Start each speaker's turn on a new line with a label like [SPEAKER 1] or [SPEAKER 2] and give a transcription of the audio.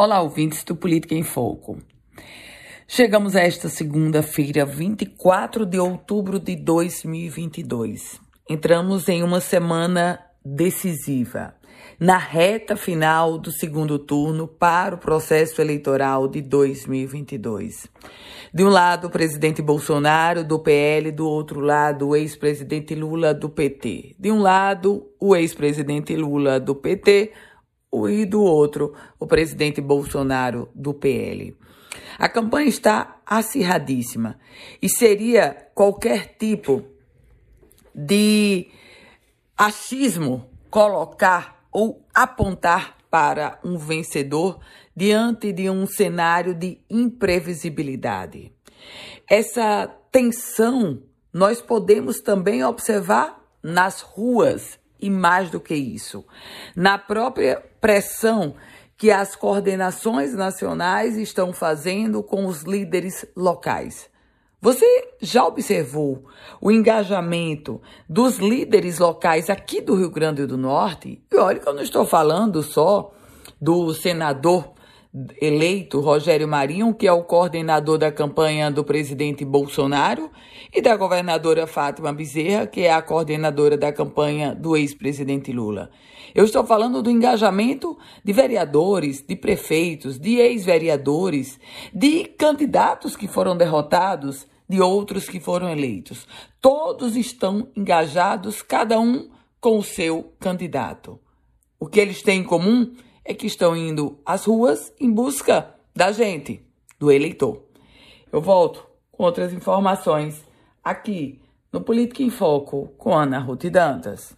[SPEAKER 1] Olá, ouvintes do Política em Foco. Chegamos a esta segunda-feira, 24 de outubro de 2022. Entramos em uma semana decisiva, na reta final do segundo turno para o processo eleitoral de 2022. De um lado, o presidente Bolsonaro, do PL, do outro lado, o ex-presidente Lula, do PT. De um lado, o ex-presidente Lula, do PT, e do outro, o presidente Bolsonaro do PL. A campanha está acirradíssima e seria qualquer tipo de achismo colocar ou apontar para um vencedor diante de um cenário de imprevisibilidade. Essa tensão nós podemos também observar nas ruas e mais do que isso, na própria pressão que as coordenações nacionais estão fazendo com os líderes locais. Você já observou o engajamento dos líderes locais aqui do Rio Grande do Norte? E olha que eu não estou falando só do senador eleito Rogério Marinho, que é o coordenador da campanha do presidente Bolsonaro, e da governadora Fátima Bezerra, que é a coordenadora da campanha do ex-presidente Lula. Eu estou falando do engajamento de vereadores, de prefeitos, de ex-vereadores, de candidatos que foram derrotados, de outros que foram eleitos. Todos estão engajados, cada um com o seu candidato. O que eles têm em comum é que estão indo às ruas em busca da gente, do eleitor. Eu volto com outras informações aqui no Política em Foco com Ana Ruth Dantas.